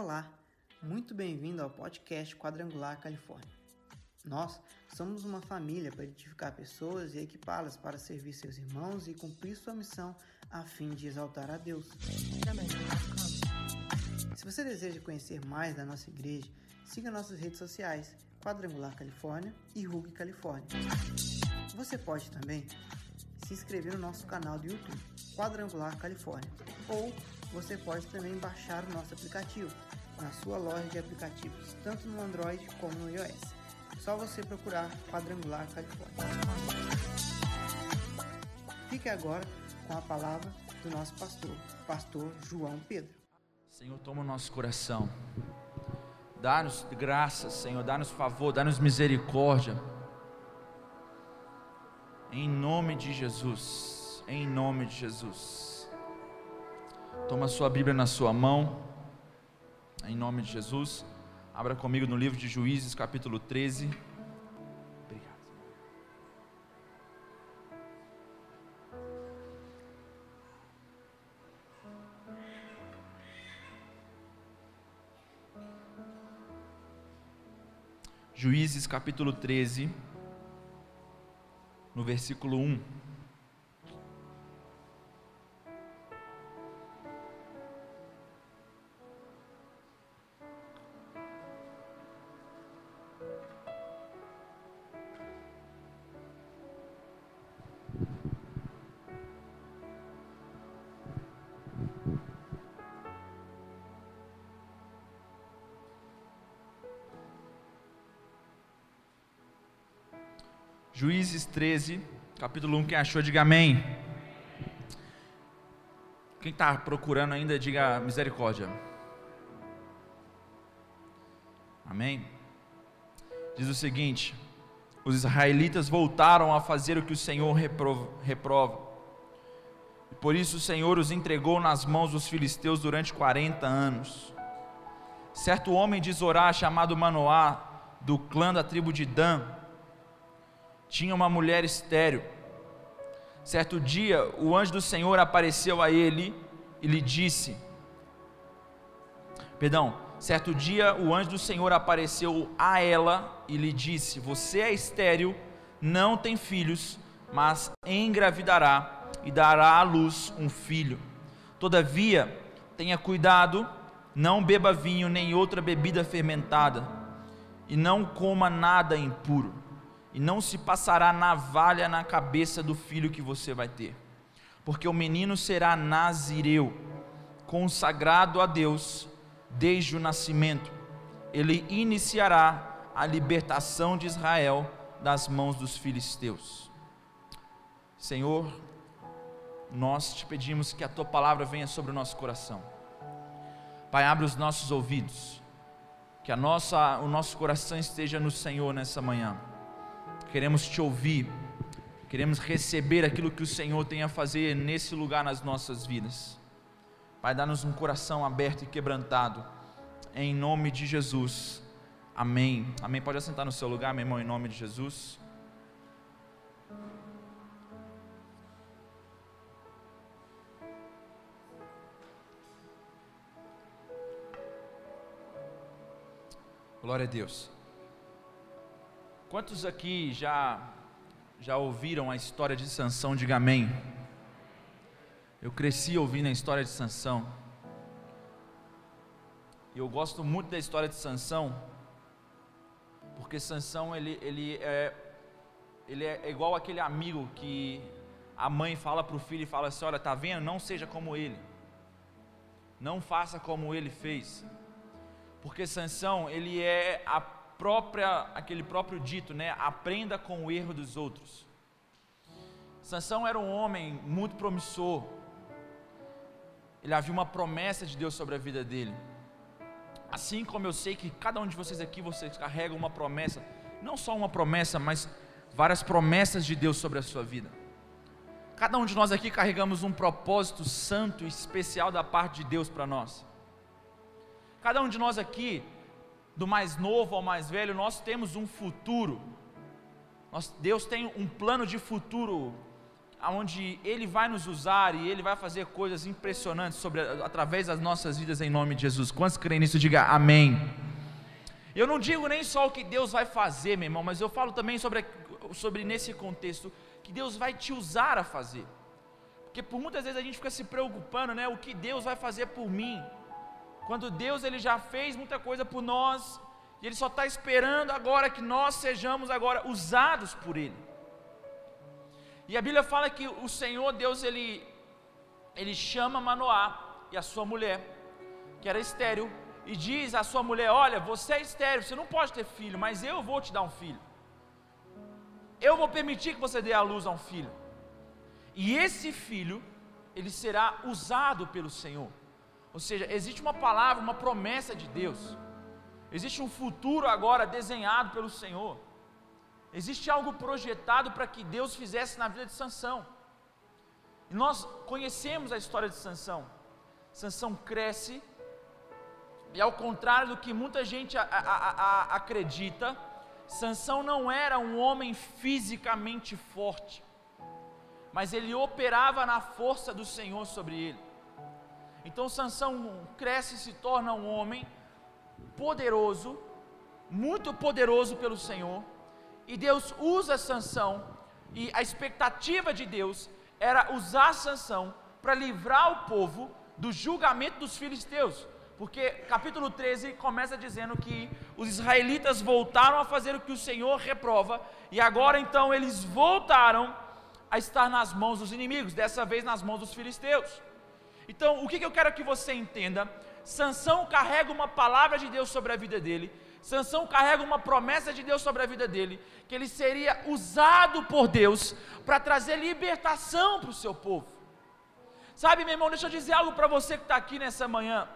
Olá, muito bem-vindo ao podcast Quadrangular Califórnia. Nós somos uma família para edificar pessoas e equipá-las para servir seus irmãos e cumprir sua missão a fim de exaltar a Deus. Se você deseja conhecer mais da nossa igreja, siga nossas redes sociais Quadrangular Califórnia e Rug Califórnia. Você pode também se inscrever no nosso canal do YouTube, Quadrangular Califórnia, ou você pode também baixar o nosso aplicativo na sua loja de aplicativos, tanto no Android como no iOS. Só você procurar Quadrangular Califórnia. Fique agora com a palavra do nosso pastor, pastor João Pedro. Senhor, toma o nosso coração. Dá-nos graça, Senhor, dá-nos favor, dá-nos misericórdia. Em nome de Jesus, em nome de Jesus. Toma a sua Bíblia na sua mão, em nome de Jesus. Abra comigo no livro de Juízes, capítulo 13. Obrigado. Juízes capítulo 13, no versículo 1. Juízes 13, capítulo 1, quem achou, diga amém. Quem está procurando ainda, diga misericórdia. Amém? Diz o seguinte: os israelitas voltaram a fazer o que o Senhor reprova, reprova. E por isso o Senhor os entregou nas mãos dos filisteus durante 40 anos. Certo homem de Zorá, chamado Manoá, do clã da tribo de Dan, tinha uma mulher estéril. Certo dia, o anjo do Senhor apareceu a ele e lhe disse: Perdão, certo dia o anjo do Senhor apareceu a ela e lhe disse: Você é estéril, não tem filhos, mas engravidará e dará à luz um filho. Todavia, tenha cuidado, não beba vinho nem outra bebida fermentada, e não coma nada impuro e não se passará navalha na cabeça do filho que você vai ter, porque o menino será nazireu, consagrado a Deus desde o nascimento. Ele iniciará a libertação de Israel das mãos dos filisteus. Senhor, nós te pedimos que a tua palavra venha sobre o nosso coração. Pai, abre os nossos ouvidos, que a nossa, o nosso coração esteja no Senhor nessa manhã queremos te ouvir, queremos receber aquilo que o Senhor tem a fazer nesse lugar nas nossas vidas. Pai, dá-nos um coração aberto e quebrantado, em nome de Jesus. Amém. Amém. Pode assentar no seu lugar, meu irmão, em nome de Jesus. Glória a Deus. Quantos aqui já já ouviram a história de Sansão? Diga amém. Eu cresci ouvindo a história de Sansão. E eu gosto muito da história de Sansão, porque Sansão ele, ele é ele é igual aquele amigo que a mãe fala para o filho e fala assim: olha, tá vendo? Não seja como ele. Não faça como ele fez. Porque Sansão, ele é a própria, aquele próprio dito, né? Aprenda com o erro dos outros. Sansão era um homem muito promissor. Ele havia uma promessa de Deus sobre a vida dele. Assim como eu sei que cada um de vocês aqui, vocês carregam uma promessa, não só uma promessa, mas várias promessas de Deus sobre a sua vida. Cada um de nós aqui carregamos um propósito santo e especial da parte de Deus para nós. Cada um de nós aqui do mais novo ao mais velho, nós temos um futuro. Nós, Deus tem um plano de futuro onde Ele vai nos usar e Ele vai fazer coisas impressionantes sobre, através das nossas vidas em nome de Jesus. Quantos creem nisso? Diga amém. Eu não digo nem só o que Deus vai fazer, meu irmão, mas eu falo também sobre, sobre nesse contexto que Deus vai te usar a fazer. Porque por muitas vezes a gente fica se preocupando, né? O que Deus vai fazer por mim? Quando Deus ele já fez muita coisa por nós e Ele só está esperando agora que nós sejamos agora usados por Ele. E a Bíblia fala que o Senhor Deus ele ele chama Manoá e a sua mulher, que era estéril, e diz à sua mulher: Olha, você é estéril, você não pode ter filho, mas eu vou te dar um filho. Eu vou permitir que você dê a luz a um filho. E esse filho, ele será usado pelo Senhor. Ou seja, existe uma palavra, uma promessa de Deus. Existe um futuro agora desenhado pelo Senhor. Existe algo projetado para que Deus fizesse na vida de Sansão. E nós conhecemos a história de Sansão. Sansão cresce, e ao contrário do que muita gente a, a, a, acredita, Sansão não era um homem fisicamente forte, mas ele operava na força do Senhor sobre ele. Então Sansão cresce e se torna um homem poderoso, muito poderoso pelo Senhor, e Deus usa Sansão, e a expectativa de Deus era usar Sansão para livrar o povo do julgamento dos filisteus. Porque capítulo 13 começa dizendo que os israelitas voltaram a fazer o que o Senhor reprova, e agora então eles voltaram a estar nas mãos dos inimigos, dessa vez nas mãos dos filisteus. Então, o que eu quero que você entenda? Sansão carrega uma palavra de Deus sobre a vida dele, Sansão carrega uma promessa de Deus sobre a vida dele, que ele seria usado por Deus para trazer libertação para o seu povo. Sabe, meu irmão, deixa eu dizer algo para você que está aqui nessa manhã.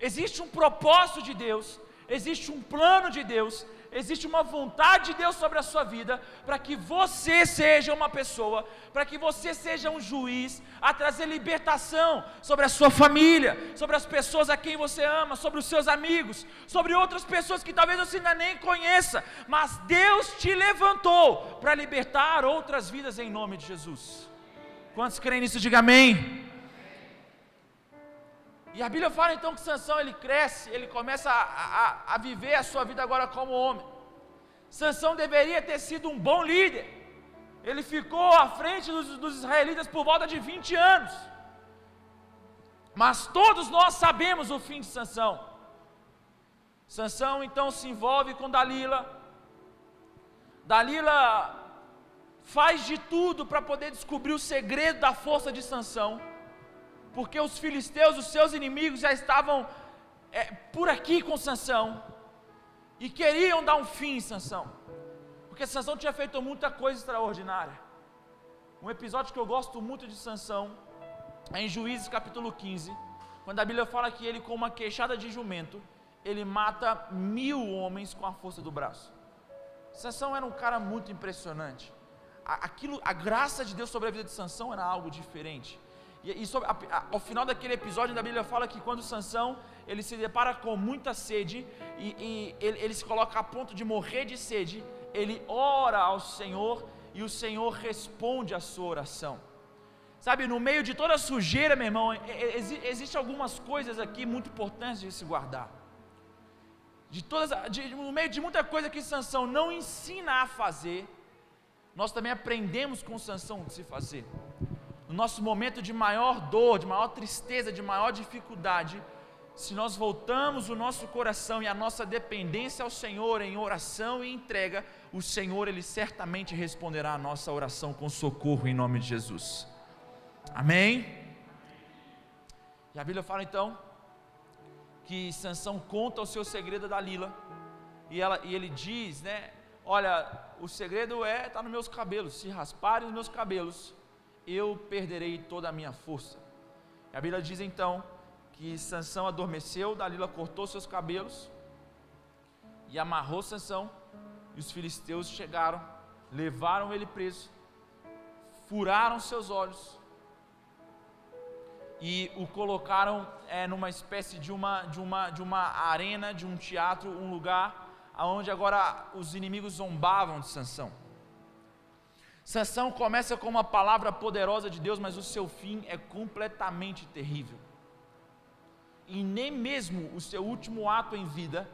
Existe um propósito de Deus, existe um plano de Deus, existe uma vontade de Deus sobre a sua vida, para que você seja uma pessoa, para que você seja um juiz, a trazer libertação sobre a sua família, sobre as pessoas a quem você ama, sobre os seus amigos, sobre outras pessoas que talvez você ainda nem conheça, mas Deus te levantou para libertar outras vidas em nome de Jesus. Quantos creem nisso? Diga amém. E a Bíblia fala então que Sansão ele cresce, ele começa a, a, a viver a sua vida agora como homem. Sansão deveria ter sido um bom líder. Ele ficou à frente dos, dos israelitas por volta de 20 anos. Mas todos nós sabemos o fim de Sansão. Sansão então se envolve com Dalila. Dalila faz de tudo para poder descobrir o segredo da força de Sansão porque os filisteus, os seus inimigos, já estavam é, por aqui com Sansão e queriam dar um fim em Sansão, porque Sansão tinha feito muita coisa extraordinária. Um episódio que eu gosto muito de Sansão é em Juízes capítulo 15, quando a Bíblia fala que ele, com uma queixada de jumento, ele mata mil homens com a força do braço. Sansão era um cara muito impressionante. Aquilo, a graça de Deus sobre a vida de Sansão era algo diferente. E, a, a, ao final daquele episódio da Bíblia fala que quando Sansão ele se depara com muita sede e, e ele, ele se coloca a ponto de morrer de sede, ele ora ao Senhor e o Senhor responde a sua oração. Sabe, no meio de toda a sujeira, meu irmão, exi, existem algumas coisas aqui muito importantes de se guardar. De todas, de, no meio de muita coisa que Sansão não ensina a fazer, nós também aprendemos com Sansão o que se fazer no nosso momento de maior dor, de maior tristeza, de maior dificuldade, se nós voltamos o nosso coração e a nossa dependência ao Senhor em oração e entrega, o Senhor ele certamente responderá a nossa oração com socorro em nome de Jesus. Amém? E a Bíblia fala então que Sansão conta o seu segredo da Lila e, ela, e ele diz, né? Olha, o segredo é está nos meus cabelos. Se rasparem os meus cabelos, eu perderei toda a minha força. A Bíblia diz então que Sansão adormeceu, Dalila cortou seus cabelos e amarrou Sansão, e os filisteus chegaram, levaram ele preso, furaram seus olhos e o colocaram é, numa espécie de uma, de, uma, de uma arena, de um teatro, um lugar onde agora os inimigos zombavam de Sansão. Sansão começa com uma palavra poderosa de Deus, mas o seu fim é completamente terrível. E nem mesmo o seu último ato em vida,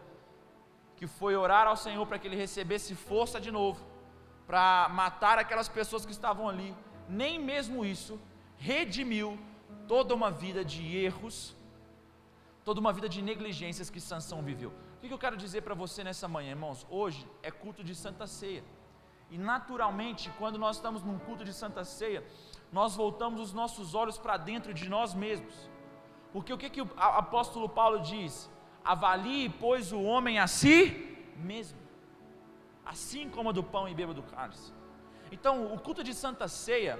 que foi orar ao Senhor para que ele recebesse força de novo, para matar aquelas pessoas que estavam ali, nem mesmo isso redimiu toda uma vida de erros, toda uma vida de negligências que Sansão viveu. O que eu quero dizer para você nessa manhã, irmãos? Hoje é culto de Santa Ceia. E naturalmente, quando nós estamos num culto de Santa Ceia, nós voltamos os nossos olhos para dentro de nós mesmos. Porque o que, que o apóstolo Paulo diz? Avalie, pois, o homem a si mesmo, assim como a do pão e beba do cálice. Então, o culto de Santa Ceia,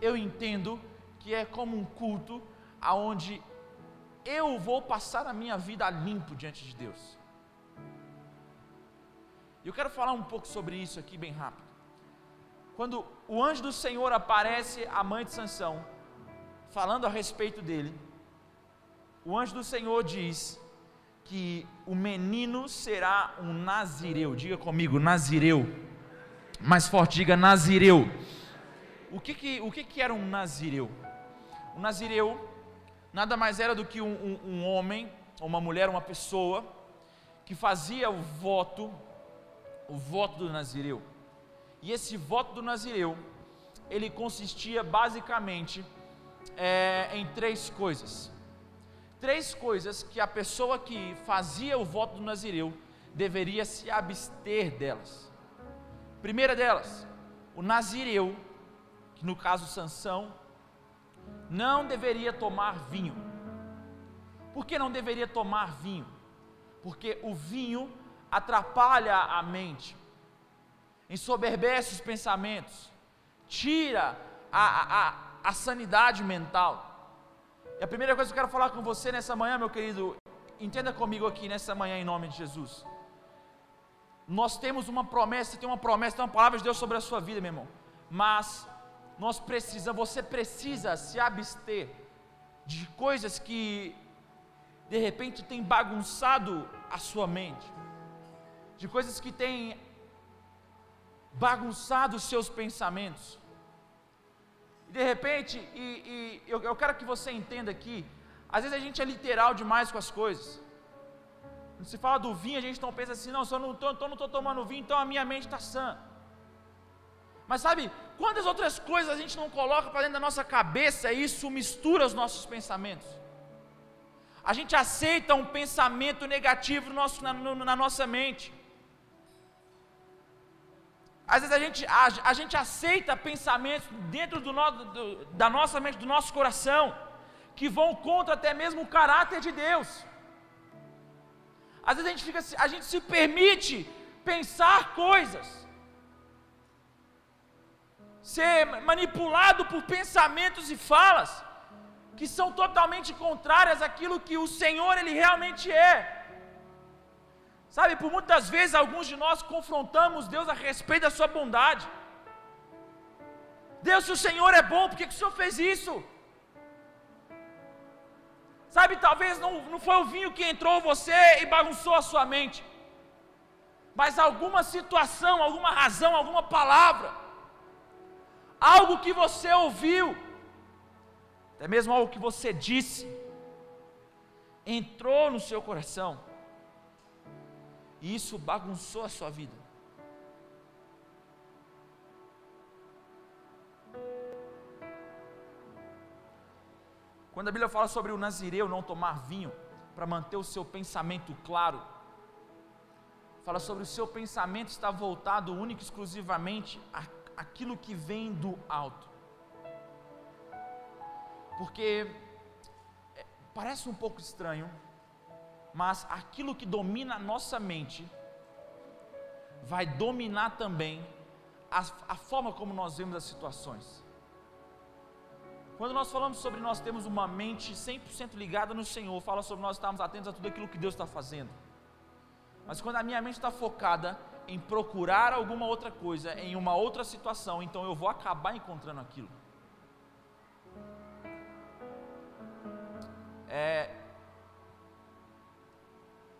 eu entendo que é como um culto aonde eu vou passar a minha vida limpo diante de Deus. E eu quero falar um pouco sobre isso aqui bem rápido. Quando o anjo do Senhor aparece à mãe de Sansão, falando a respeito dele, o anjo do Senhor diz que o menino será um nazireu. Diga comigo, nazireu. Mais forte, diga nazireu. O que que, o que, que era um nazireu? O nazireu nada mais era do que um, um, um homem, uma mulher, uma pessoa que fazia o voto o voto do Nazireu. E esse voto do Nazireu, ele consistia basicamente é, em três coisas. Três coisas que a pessoa que fazia o voto do Nazireu deveria se abster delas. Primeira delas, o Nazireu, que no caso Sansão, não deveria tomar vinho. Por que não deveria tomar vinho? Porque o vinho atrapalha a mente, ensoberbece os pensamentos, tira a, a, a sanidade mental. E a primeira coisa que eu quero falar com você nessa manhã, meu querido, entenda comigo aqui nessa manhã em nome de Jesus. Nós temos uma promessa, tem uma promessa, tem uma palavra de Deus sobre a sua vida, meu irmão. Mas nós precisamos, você precisa se abster de coisas que de repente tem bagunçado a sua mente de coisas que têm bagunçado os seus pensamentos. E de repente, e, e eu, eu, quero que você entenda aqui, às vezes a gente é literal demais com as coisas. Quando se fala do vinho, a gente não pensa assim, não, se eu não estou tomando vinho, então a minha mente está sã. Mas sabe, quantas outras coisas a gente não coloca para dentro da nossa cabeça e isso mistura os nossos pensamentos? A gente aceita um pensamento negativo no nosso, na, na nossa mente. Às vezes a gente, a, a gente aceita pensamentos dentro do, do, da nossa mente, do nosso coração, que vão contra até mesmo o caráter de Deus. Às vezes a gente, fica, a gente se permite pensar coisas, ser manipulado por pensamentos e falas que são totalmente contrárias àquilo que o Senhor ele realmente é. Sabe, por muitas vezes alguns de nós confrontamos Deus a respeito da sua bondade. Deus, se o Senhor é bom, por que, que o Senhor fez isso? Sabe, talvez não, não foi o vinho que entrou você e bagunçou a sua mente, mas alguma situação, alguma razão, alguma palavra, algo que você ouviu, até mesmo algo que você disse, entrou no seu coração e isso bagunçou a sua vida. Quando a Bíblia fala sobre o nazireu não tomar vinho para manter o seu pensamento claro, fala sobre o seu pensamento estar voltado único e exclusivamente àquilo que vem do alto. Porque é, parece um pouco estranho, mas aquilo que domina a nossa mente vai dominar também a, a, forma como nós vemos as situações. Quando nós falamos sobre nós temos uma mente 100% ligada no Senhor, fala sobre nós estarmos atentos a tudo aquilo que Deus está fazendo. Mas quando a minha mente está focada em procurar alguma outra coisa, em uma outra situação, então eu vou acabar encontrando aquilo. É,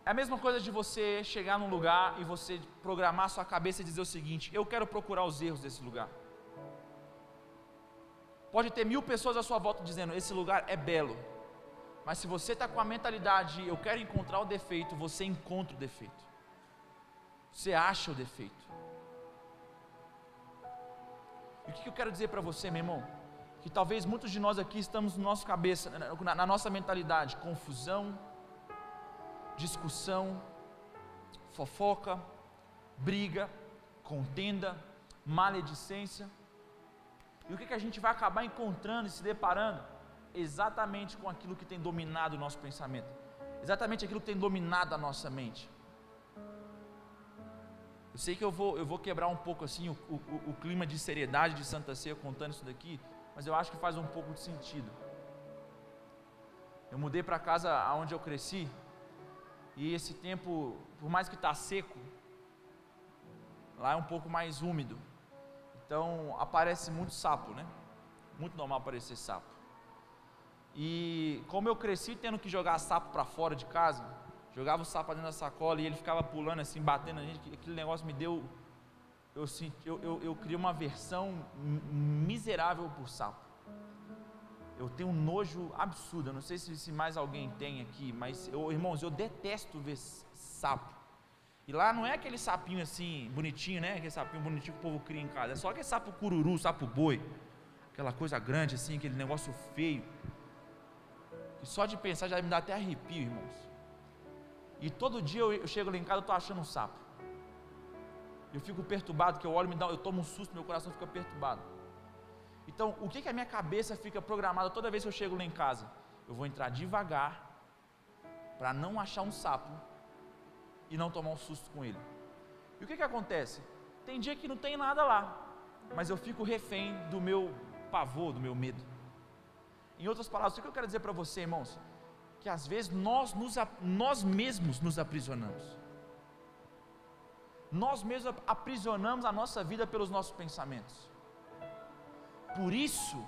é a mesma coisa de você chegar num lugar e você programar sua cabeça e dizer o seguinte: eu quero procurar os erros desse lugar. Pode ter mil pessoas à sua volta dizendo: esse lugar é belo. Mas se você está com a mentalidade, eu quero encontrar o defeito, você encontra o defeito. Você acha o defeito. E o que eu quero dizer para você, meu irmão? Que talvez muitos de nós aqui estamos no nosso cabeça, na, na nossa mentalidade, confusão, discussão, fofoca, briga, contenda, maledicência. E o que, que a gente vai acabar encontrando e se deparando? Exatamente com aquilo que tem dominado o nosso pensamento, exatamente aquilo que tem dominado a nossa mente. Eu sei que eu vou, eu vou quebrar um pouco assim o, o, o clima de seriedade de Santa Ceia contando isso daqui, mas eu acho que faz um pouco de sentido. Eu mudei para casa onde eu cresci, e esse tempo, por mais que está seco, lá é um pouco mais úmido. Então aparece muito sapo, né? Muito normal aparecer sapo. E como eu cresci tendo que jogar sapo para fora de casa, jogava o sapo dentro da sacola e ele ficava pulando assim, batendo na gente, aquele negócio me deu. Eu, eu, eu, eu criei uma versão miserável por sapo. Eu tenho um nojo absurdo. Eu não sei se, se mais alguém tem aqui, mas eu, irmãos, eu detesto ver sapo. E lá não é aquele sapinho assim, bonitinho, né? Aquele sapinho bonitinho que o povo cria em casa. É só aquele sapo cururu, sapo boi. Aquela coisa grande assim, aquele negócio feio. Que só de pensar já me dá até arrepio, irmãos. E todo dia eu, eu chego lá em casa, eu estou achando um sapo. Eu fico perturbado, que eu olho, me dá, eu tomo um susto, meu coração fica perturbado. Então, o que, que a minha cabeça fica programada toda vez que eu chego lá em casa? Eu vou entrar devagar, para não achar um sapo e não tomar um susto com ele. E o que, que acontece? Tem dia que não tem nada lá, mas eu fico refém do meu pavor, do meu medo. Em outras palavras, o que eu quero dizer para você, irmãos? que às vezes nós, nos, nós mesmos nos aprisionamos. Nós mesmos aprisionamos a nossa vida pelos nossos pensamentos. Por isso,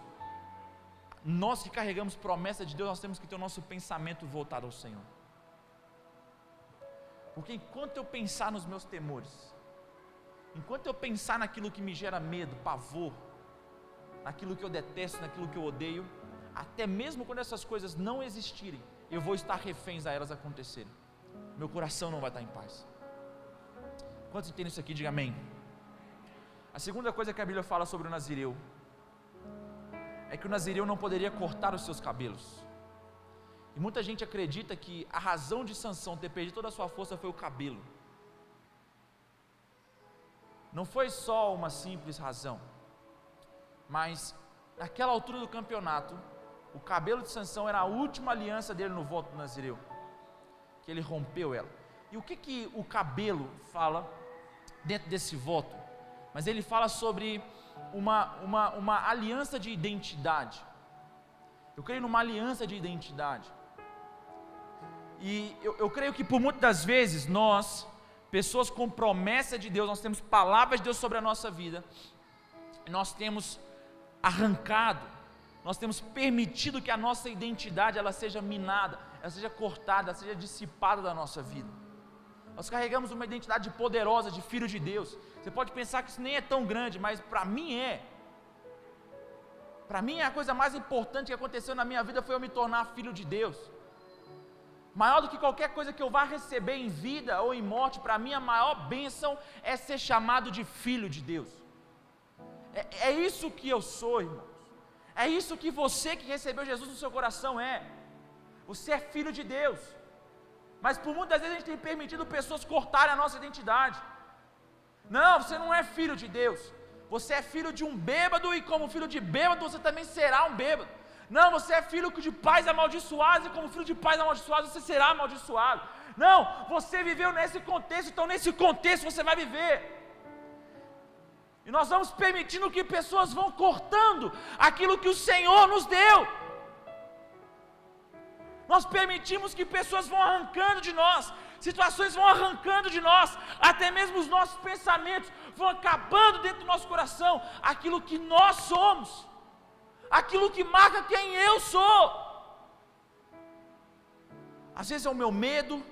nós que carregamos promessa de Deus, nós temos que ter o nosso pensamento voltado ao Senhor. Porque enquanto eu pensar nos meus temores, enquanto eu pensar naquilo que me gera medo, pavor, naquilo que eu detesto, naquilo que eu odeio, até mesmo quando essas coisas não existirem, eu vou estar reféns a elas acontecerem. Meu coração não vai estar em paz. Quantos entendem isso aqui? Diga amém. A segunda coisa que a Bíblia fala sobre o Nazireu é que o Nazireu não poderia cortar os seus cabelos. E muita gente acredita que a razão de Sansão ter perdido toda a sua força foi o cabelo. Não foi só uma simples razão, mas naquela altura do campeonato, o cabelo de Sansão era a última aliança dele no voto do Nazireu, que ele rompeu ela. E o que, que o cabelo fala dentro desse voto? Mas ele fala sobre uma, uma, uma aliança de identidade. Eu creio numa aliança de identidade. E eu, eu creio que por muitas das vezes nós, pessoas com promessa de Deus, nós temos palavras de Deus sobre a nossa vida, nós temos arrancado nós temos permitido que a nossa identidade ela seja minada, ela seja cortada, ela seja dissipada da nossa vida. Nós carregamos uma identidade poderosa de filho de Deus. Você pode pensar que isso nem é tão grande, mas para mim é. Para mim, a coisa mais importante que aconteceu na minha vida foi eu me tornar filho de Deus. Maior do que qualquer coisa que eu vá receber em vida ou em morte, para mim a maior bênção é ser chamado de filho de Deus. É, é isso que eu sou, irmão. É isso que você que recebeu Jesus no seu coração é. Você é filho de Deus. Mas por muitas vezes a gente tem permitido pessoas cortarem a nossa identidade. Não, você não é filho de Deus. Você é filho de um bêbado e como filho de bêbado você também será um bêbado. Não, você é filho de pais amaldiçoados e como filho de pais amaldiçoados você será amaldiçoado. Não, você viveu nesse contexto, então nesse contexto você vai viver. E nós vamos permitindo que pessoas vão cortando aquilo que o Senhor nos deu. Nós permitimos que pessoas vão arrancando de nós, situações vão arrancando de nós, até mesmo os nossos pensamentos vão acabando dentro do nosso coração, aquilo que nós somos, aquilo que marca quem eu sou. Às vezes é o meu medo,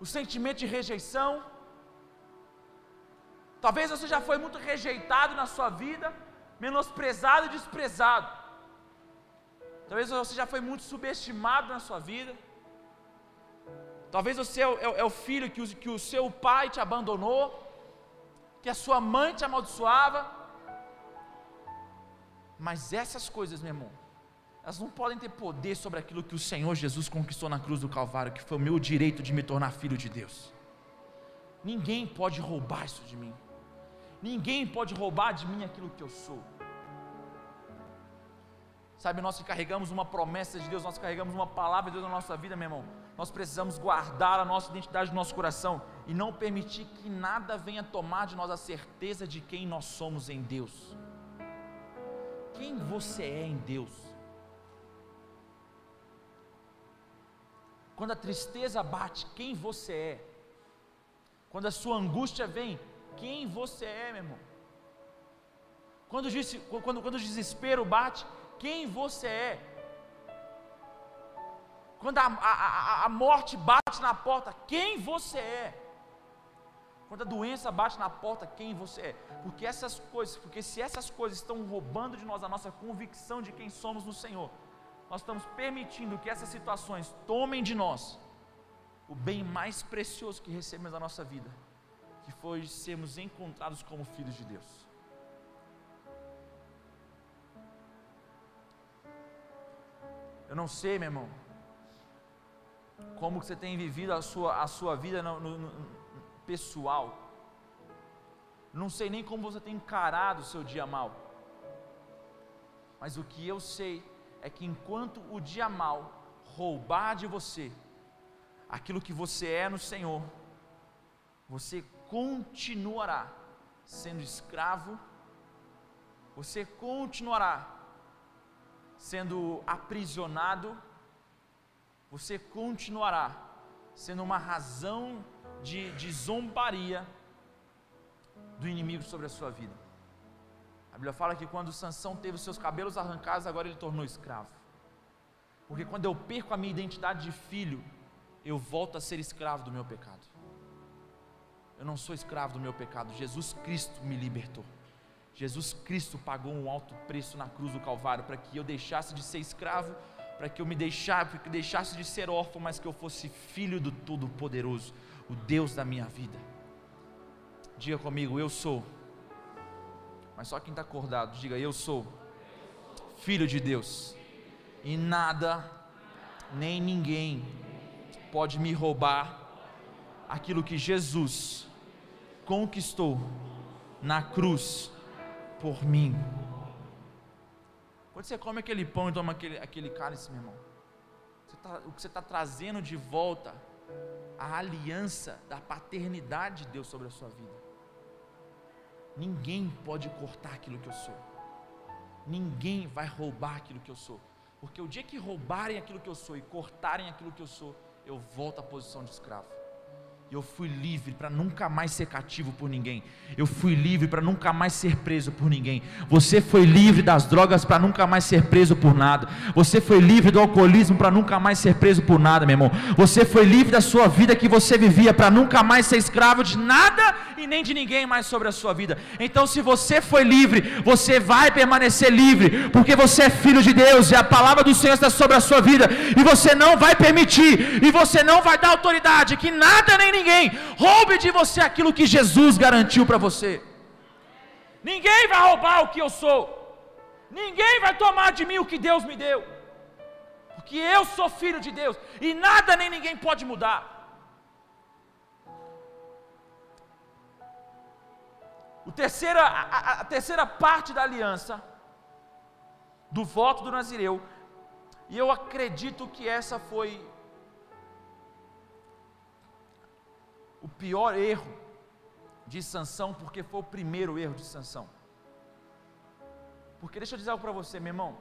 o sentimento de rejeição, Talvez você já foi muito rejeitado na sua vida, menosprezado e desprezado. Talvez você já foi muito subestimado na sua vida. Talvez você é o, é o filho que o, que o seu pai te abandonou, que a sua mãe te amaldiçoava. Mas essas coisas, meu irmão, elas não podem ter poder sobre aquilo que o Senhor Jesus conquistou na cruz do Calvário, que foi o meu direito de me tornar filho de Deus. Ninguém pode roubar isso de mim. Ninguém pode roubar de mim aquilo que eu sou. Sabe, nós que carregamos uma promessa de Deus, nós carregamos uma palavra de Deus na nossa vida, meu irmão. Nós precisamos guardar a nossa identidade no nosso coração e não permitir que nada venha tomar de nós a certeza de quem nós somos em Deus. Quem você é em Deus? Quando a tristeza bate, quem você é? Quando a sua angústia vem, quem você é, meu irmão? Quando, quando, quando o desespero bate, quem você é? Quando a, a, a morte bate na porta, quem você é? Quando a doença bate na porta, quem você é? Porque essas coisas, porque se essas coisas estão roubando de nós a nossa convicção de quem somos no Senhor, nós estamos permitindo que essas situações tomem de nós o bem mais precioso que recebemos na nossa vida, que foi sermos encontrados como filhos de Deus. Eu não sei, meu irmão, como você tem vivido a sua, a sua vida no, no, no, pessoal. Não sei nem como você tem encarado o seu dia mal. Mas o que eu sei é que enquanto o dia mal roubar de você aquilo que você é no Senhor, você continuará sendo escravo, você continuará sendo aprisionado, você continuará sendo uma razão de, de zombaria do inimigo sobre a sua vida. A Bíblia fala que quando Sansão teve os seus cabelos arrancados, agora ele tornou escravo. Porque quando eu perco a minha identidade de filho, eu volto a ser escravo do meu pecado. Eu não sou escravo do meu pecado, Jesus Cristo me libertou. Jesus Cristo pagou um alto preço na cruz do Calvário para que eu deixasse de ser escravo, para que eu me deixasse, para que deixasse de ser órfão, mas que eu fosse filho do Todo-Poderoso, o Deus da minha vida. Diga comigo, eu sou. Mas só quem está acordado, diga, eu sou filho de Deus. E nada, nem ninguém pode me roubar aquilo que Jesus conquistou na cruz por mim. Quando você come aquele pão e toma aquele, aquele cálice, meu irmão, tá, o que você está trazendo de volta a aliança da paternidade de Deus sobre a sua vida. Ninguém pode cortar aquilo que eu sou. Ninguém vai roubar aquilo que eu sou. Porque o dia que roubarem aquilo que eu sou e cortarem aquilo que eu sou, eu volto à posição de escravo. E eu fui livre para nunca mais ser cativo por ninguém. Eu fui livre para nunca mais ser preso por ninguém. Você foi livre das drogas para nunca mais ser preso por nada. Você foi livre do alcoolismo para nunca mais ser preso por nada, meu irmão. Você foi livre da sua vida que você vivia para nunca mais ser escravo de nada e nem de ninguém mais sobre a sua vida. Então, se você foi livre, você vai permanecer livre, porque você é filho de Deus e a palavra do Senhor está sobre a sua vida. E você não vai permitir, e você não vai dar autoridade que nada nem ninguém roube de você aquilo que Jesus garantiu para você. Ninguém vai roubar o que eu sou. Ninguém vai tomar de mim o que Deus me deu. Porque eu sou filho de Deus e nada nem ninguém pode mudar. O terceira, a, a terceira parte da aliança, do voto do Nazireu, e eu acredito que essa foi o pior erro de Sansão, porque foi o primeiro erro de Sansão. Porque deixa eu dizer algo para você, meu irmão.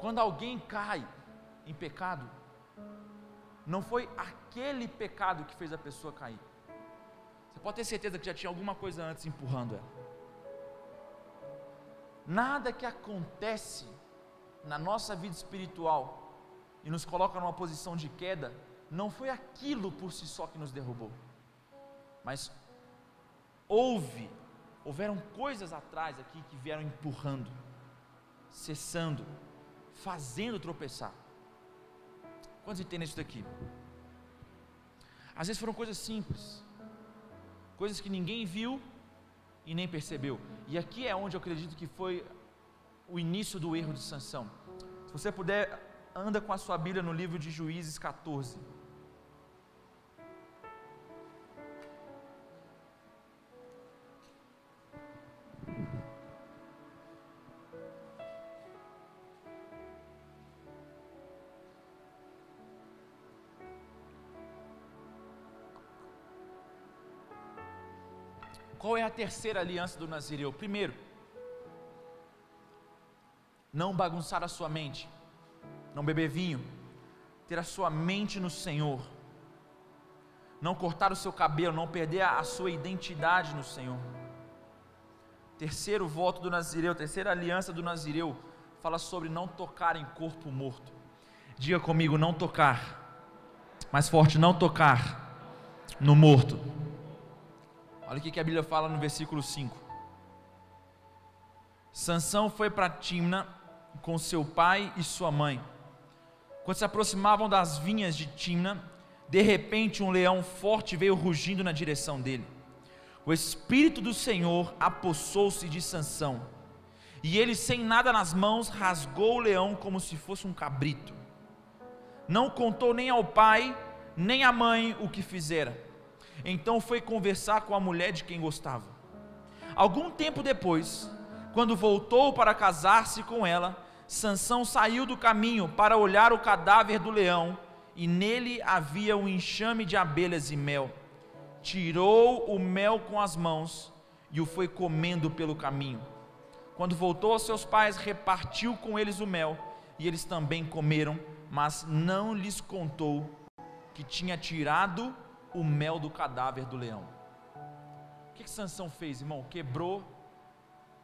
Quando alguém cai em pecado, não foi aquele pecado que fez a pessoa cair. Você pode ter certeza que já tinha alguma coisa antes empurrando ela. Nada que acontece na nossa vida espiritual e nos coloca numa posição de queda não foi aquilo por si só que nos derrubou, mas houve houveram coisas atrás aqui que vieram empurrando, cessando, fazendo tropeçar. Quantos entendem isso daqui? Às vezes foram coisas simples, coisas que ninguém viu e nem percebeu. E aqui é onde eu acredito que foi o início do erro de Sansão. Se você puder, anda com a sua Bíblia no livro de Juízes 14. Terceira aliança do Nazireu? Primeiro, não bagunçar a sua mente, não beber vinho, ter a sua mente no Senhor, não cortar o seu cabelo, não perder a sua identidade no Senhor. Terceiro voto do Nazireu, terceira aliança do Nazireu, fala sobre não tocar em corpo morto. Diga comigo, não tocar. Mais forte, não tocar no morto. Olha o que a Bíblia fala no versículo 5. Sansão foi para Timna com seu pai e sua mãe. Quando se aproximavam das vinhas de Timna, de repente um leão forte veio rugindo na direção dele. O espírito do Senhor apossou-se de Sansão, e ele sem nada nas mãos rasgou o leão como se fosse um cabrito. Não contou nem ao pai, nem à mãe o que fizera então foi conversar com a mulher de quem gostava. Algum tempo depois, quando voltou para casar-se com ela, Sansão saiu do caminho para olhar o cadáver do leão, e nele havia um enxame de abelhas e mel. Tirou o mel com as mãos e o foi comendo pelo caminho. Quando voltou aos seus pais, repartiu com eles o mel, e eles também comeram, mas não lhes contou que tinha tirado o mel do cadáver do leão. O que, que Sansão fez, irmão? Quebrou,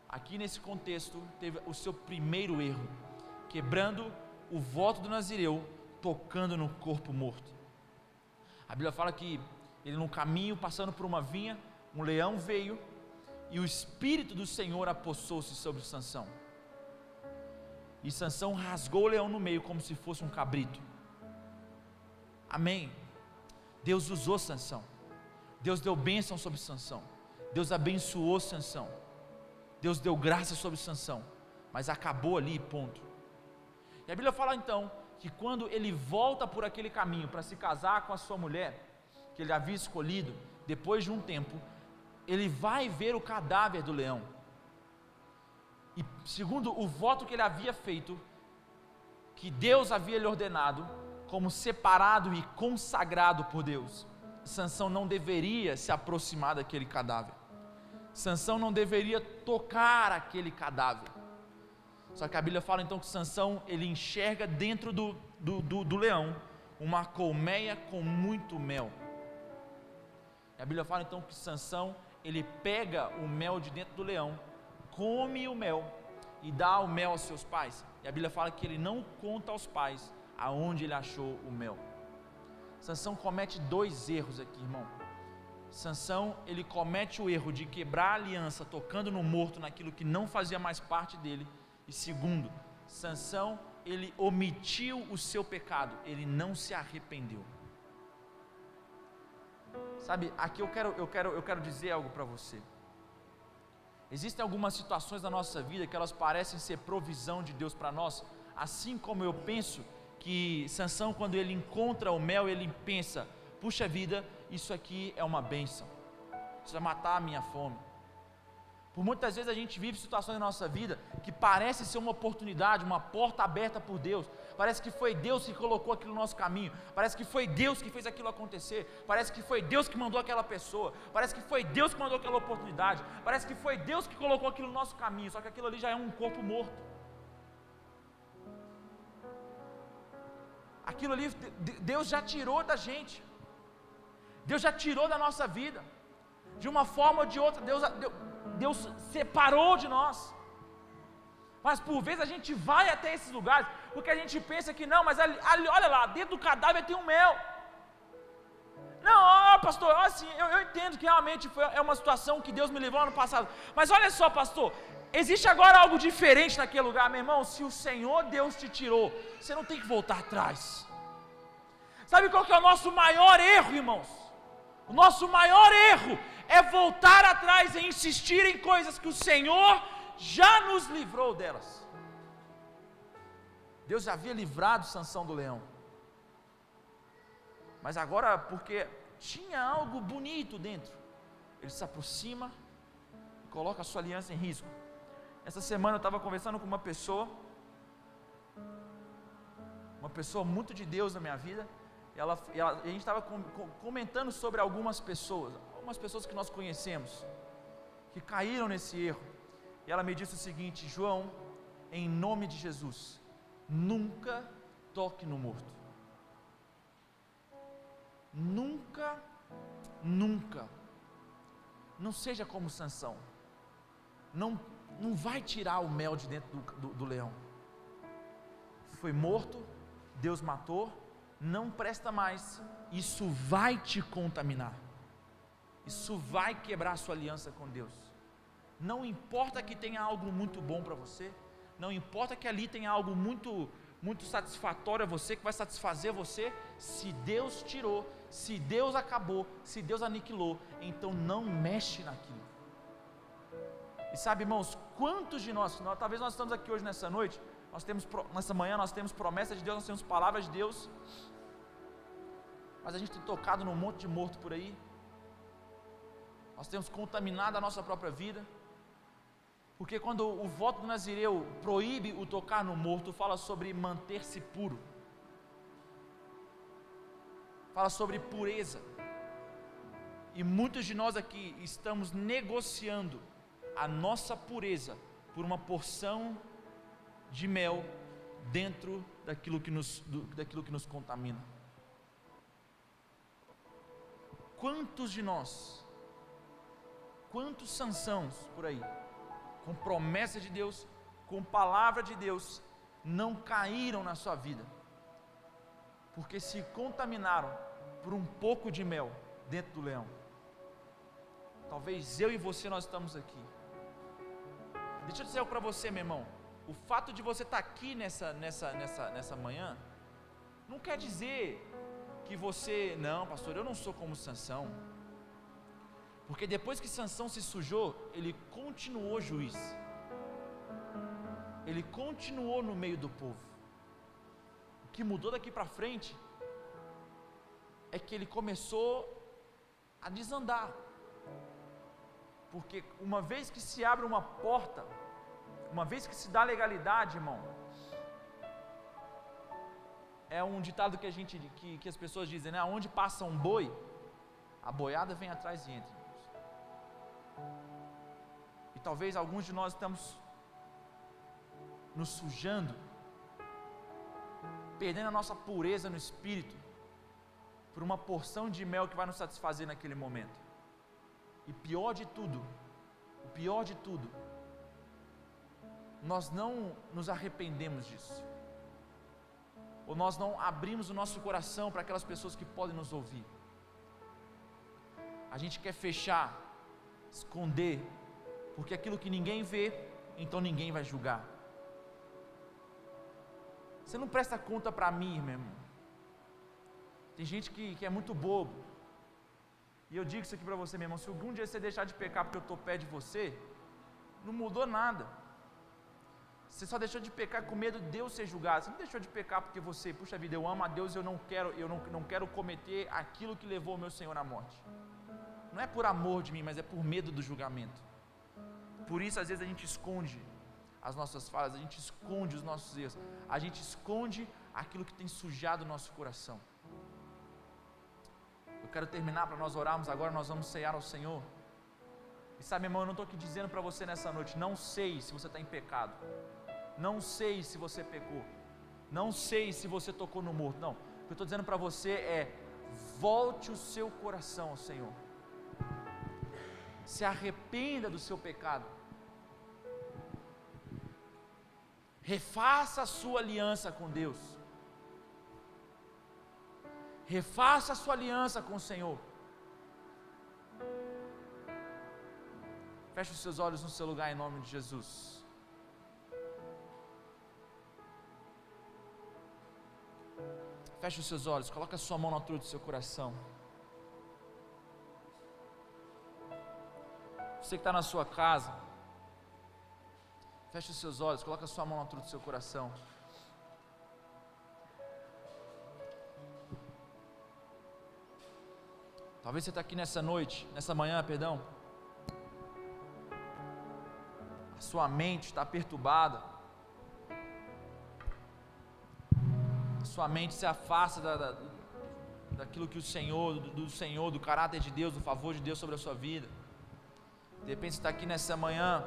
aqui nesse contexto, teve o seu primeiro erro, quebrando o voto do Nazireu, tocando no corpo morto. A Bíblia fala que ele no caminho, passando por uma vinha, um leão veio e o Espírito do Senhor apossou-se sobre Sansão. E Sansão rasgou o leão no meio como se fosse um cabrito. Amém. Deus usou Sansão. Deus deu bênção sobre Sansão. Deus abençoou Sansão. Deus deu graça sobre Sansão. Mas acabou ali, ponto. E a Bíblia fala então que quando ele volta por aquele caminho para se casar com a sua mulher, que ele havia escolhido, depois de um tempo, ele vai ver o cadáver do leão. E segundo o voto que ele havia feito, que Deus havia lhe ordenado, como separado e consagrado por Deus. Sansão não deveria se aproximar daquele cadáver. Sansão não deveria tocar aquele cadáver. Só que a Bíblia fala então que Sansão ele enxerga dentro do, do, do, do leão uma colmeia com muito mel. E a Bíblia fala então que Sansão ele pega o mel de dentro do leão, come o mel e dá o mel aos seus pais. E a Bíblia fala que ele não conta aos pais aonde ele achou o mel. Sansão comete dois erros aqui, irmão. Sansão, ele comete o erro de quebrar a aliança tocando no morto naquilo que não fazia mais parte dele. E segundo, Sansão, ele omitiu o seu pecado, ele não se arrependeu. Sabe, aqui eu quero, eu quero, eu quero dizer algo para você. Existem algumas situações da nossa vida que elas parecem ser provisão de Deus para nós, assim como eu penso que Sansão, quando ele encontra o mel, ele pensa: puxa vida, isso aqui é uma bênção, isso vai matar a minha fome. Por muitas vezes a gente vive situações na nossa vida que parece ser uma oportunidade, uma porta aberta por Deus. Parece que foi Deus que colocou aquilo no nosso caminho. Parece que foi Deus que fez aquilo acontecer. Parece que foi Deus que mandou aquela pessoa. Parece que foi Deus que mandou aquela oportunidade. Parece que foi Deus que colocou aquilo no nosso caminho. Só que aquilo ali já é um corpo morto. Aquilo ali Deus já tirou da gente. Deus já tirou da nossa vida. De uma forma ou de outra, Deus, Deus separou de nós. Mas por vezes a gente vai até esses lugares, porque a gente pensa que não, mas ali, ali, olha lá, dentro do cadáver tem um mel. Não, ó, pastor, assim, eu, eu entendo que realmente foi, é uma situação que Deus me levou ano passado. Mas olha só, pastor, existe agora algo diferente naquele lugar, meu irmão. Se o Senhor Deus te tirou, você não tem que voltar atrás. Sabe qual que é o nosso maior erro, irmãos? O nosso maior erro é voltar atrás e insistir em coisas que o Senhor já nos livrou delas. Deus já havia livrado Sansão do leão. Mas agora, porque tinha algo bonito dentro, ele se aproxima e coloca a sua aliança em risco. Essa semana eu estava conversando com uma pessoa, uma pessoa muito de Deus na minha vida, e, ela, e, ela, a gente estava com, com, comentando sobre algumas pessoas, algumas pessoas que nós conhecemos, que caíram nesse erro. E ela me disse o seguinte: João, em nome de Jesus, nunca toque no morto. Nunca, nunca. Não seja como Sansão. Não, não vai tirar o mel de dentro do, do, do leão. Foi morto, Deus matou, não presta mais, isso vai te contaminar. Isso vai quebrar a sua aliança com Deus. Não importa que tenha algo muito bom para você, não importa que ali tenha algo muito muito satisfatório a você, que vai satisfazer você, se Deus tirou, se Deus acabou, se Deus aniquilou, então não mexe naquilo. E sabe, irmãos, quantos de nós, nós talvez nós estamos aqui hoje nessa noite, nós temos nessa manhã nós temos promessas de Deus, nós temos palavras de Deus, mas a gente tem tocado num monte de morto por aí, nós temos contaminado a nossa própria vida, porque quando o voto do Nazireu proíbe o tocar no morto, fala sobre manter-se puro, fala sobre pureza, e muitos de nós aqui estamos negociando a nossa pureza por uma porção de mel dentro daquilo que nos, do, daquilo que nos contamina. Quantos de nós, quantos Sansãos por aí, com promessa de Deus, com palavra de Deus, não caíram na sua vida, porque se contaminaram por um pouco de mel dentro do leão. Talvez eu e você nós estamos aqui. Deixa eu dizer algo para você, meu irmão. O fato de você estar aqui nessa, nessa, nessa, nessa manhã, não quer dizer que você, não, pastor, eu não sou como Sansão. Porque depois que Sansão se sujou, ele continuou juiz. Ele continuou no meio do povo. O que mudou daqui para frente é que ele começou a desandar. Porque uma vez que se abre uma porta, uma vez que se dá legalidade, irmão, é um ditado que a gente, que, que as pessoas dizem, né? Onde passa um boi, a boiada vem atrás e entra. E talvez alguns de nós estamos nos sujando, perdendo a nossa pureza no espírito, por uma porção de mel que vai nos satisfazer naquele momento. E pior de tudo, o pior de tudo, nós não nos arrependemos disso ou nós não abrimos o nosso coração para aquelas pessoas que podem nos ouvir. A gente quer fechar, esconder, porque aquilo que ninguém vê, então ninguém vai julgar. Você não presta conta para mim, meu irmão. Tem gente que, que é muito bobo. E eu digo isso aqui para você, meu irmão. Se algum dia você deixar de pecar porque eu estou perto de você, não mudou nada. Você só deixou de pecar com medo de Deus ser julgado. Você não deixou de pecar porque você, puxa vida, eu amo a Deus, eu não quero, eu não, não quero cometer aquilo que levou o meu Senhor à morte. Não é por amor de mim, mas é por medo do julgamento. Por isso, às vezes, a gente esconde as nossas falhas, a gente esconde os nossos erros, a gente esconde aquilo que tem sujado o nosso coração. Eu quero terminar para nós orarmos agora, nós vamos cear ao Senhor. E sabe, irmão, eu não estou aqui dizendo para você nessa noite, não sei se você está em pecado. Não sei se você pecou. Não sei se você tocou no morto. Não. O que eu estou dizendo para você é: volte o seu coração ao Senhor. Se arrependa do seu pecado. Refaça a sua aliança com Deus. Refaça a sua aliança com o Senhor. Feche os seus olhos no seu lugar em nome de Jesus. Feche os seus olhos, coloque a sua mão na altura do seu coração. Você que está na sua casa, feche os seus olhos, coloque a sua mão na altura do seu coração. Talvez você está aqui nessa noite, nessa manhã, perdão. A sua mente está perturbada. sua mente se afasta da, da, daquilo que o Senhor, do, do, Senhor, do caráter de Deus, do favor de Deus sobre a sua vida. De repente você está aqui nessa manhã,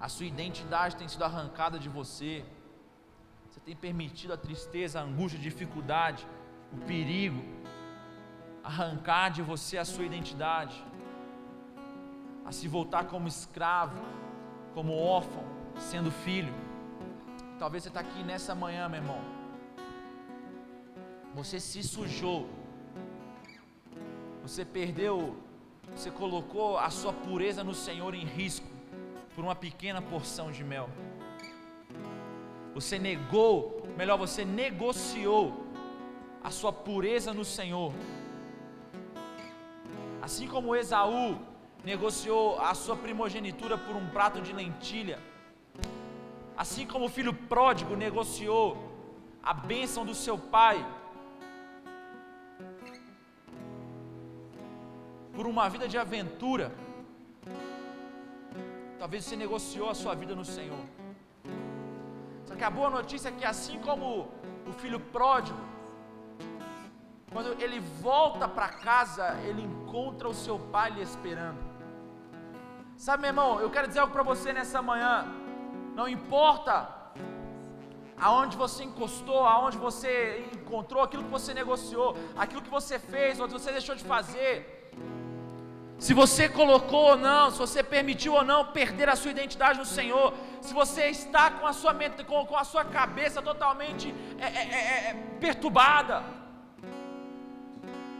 a sua identidade tem sido arrancada de você. Você tem permitido a tristeza, a angústia, a dificuldade, o perigo arrancar de você a sua identidade, a se voltar como escravo, como órfão, sendo filho. Talvez você está aqui nessa manhã, meu irmão, você se sujou, você perdeu, você colocou a sua pureza no Senhor em risco por uma pequena porção de mel. Você negou, melhor, você negociou a sua pureza no Senhor. Assim como Esaú negociou a sua primogenitura por um prato de lentilha, assim como o filho pródigo negociou a bênção do seu pai por uma vida de aventura. Talvez você negociou a sua vida no Senhor. Só que a boa notícia é que assim como o filho pródigo, quando ele volta para casa, ele encontra o seu pai lhe esperando. Sabe, meu irmão, eu quero dizer algo para você nessa manhã. Não importa aonde você encostou, aonde você encontrou, aquilo que você negociou, aquilo que você fez, ou você deixou de fazer se você colocou ou não, se você permitiu ou não perder a sua identidade no Senhor, se você está com a sua mente, com, com a sua cabeça totalmente é, é, é, é, perturbada,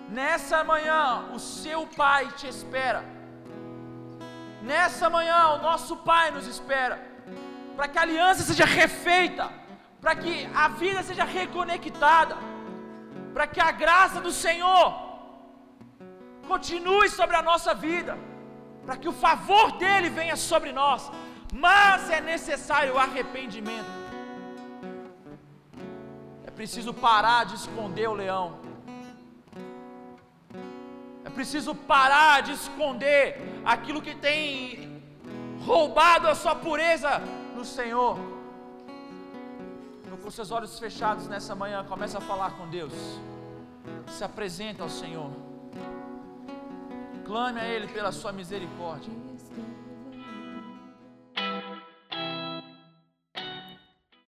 nessa manhã o seu Pai te espera. Nessa manhã o nosso Pai nos espera, para que a aliança seja refeita, para que a vida seja reconectada, para que a graça do Senhor continue sobre a nossa vida, para que o favor dele venha sobre nós, mas é necessário arrependimento. É preciso parar de esconder o leão. Preciso parar de esconder aquilo que tem roubado a sua pureza no Senhor. Então, com seus olhos fechados nessa manhã, comece a falar com Deus. Se apresenta ao Senhor. Clame a Ele pela sua misericórdia.